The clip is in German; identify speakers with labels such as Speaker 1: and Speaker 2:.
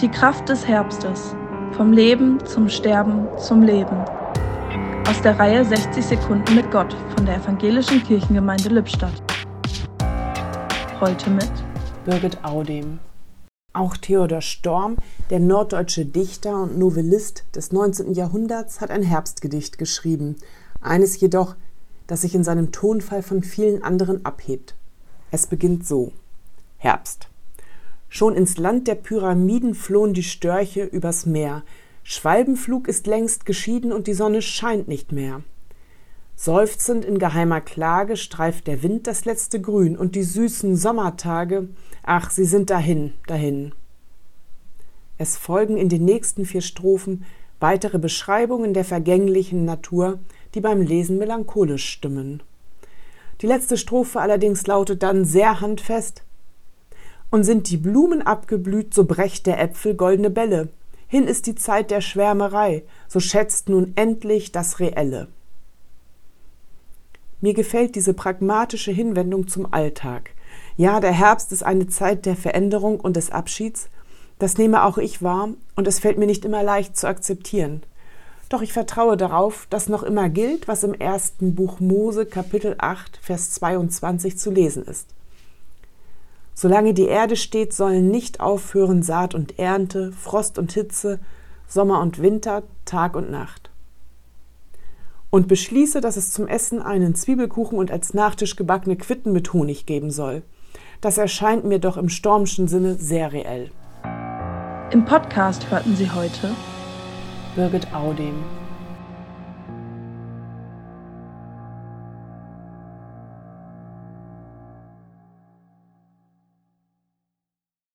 Speaker 1: Die Kraft des Herbstes. Vom Leben zum Sterben zum Leben. Aus der Reihe 60 Sekunden mit Gott von der Evangelischen Kirchengemeinde Lippstadt. Heute mit
Speaker 2: Birgit Audem. Auch Theodor Storm, der norddeutsche Dichter und Novellist des 19. Jahrhunderts, hat ein Herbstgedicht geschrieben. Eines jedoch, das sich in seinem Tonfall von vielen anderen abhebt. Es beginnt so. Herbst. Schon ins Land der Pyramiden flohen die Störche übers Meer. Schwalbenflug ist längst geschieden und die Sonne scheint nicht mehr. Seufzend in geheimer Klage streift der Wind das letzte Grün und die süßen Sommertage, ach, sie sind dahin, dahin. Es folgen in den nächsten vier Strophen weitere Beschreibungen der vergänglichen Natur, die beim Lesen melancholisch stimmen. Die letzte Strophe allerdings lautet dann sehr handfest Und sind die Blumen abgeblüht, so brecht der Äpfel goldene Bälle. Hin ist die Zeit der Schwärmerei, so schätzt nun endlich das Reelle. Mir gefällt diese pragmatische Hinwendung zum Alltag. Ja, der Herbst ist eine Zeit der Veränderung und des Abschieds, das nehme auch ich wahr, und es fällt mir nicht immer leicht zu akzeptieren. Doch ich vertraue darauf, dass noch immer gilt, was im ersten Buch Mose Kapitel 8, Vers 22 zu lesen ist. Solange die Erde steht, sollen nicht aufhören Saat und Ernte, Frost und Hitze, Sommer und Winter, Tag und Nacht. Und beschließe, dass es zum Essen einen Zwiebelkuchen und als Nachtisch gebackene Quitten mit Honig geben soll. Das erscheint mir doch im stormschen Sinne sehr reell.
Speaker 1: Im Podcast hörten Sie heute
Speaker 2: Birgit Audem.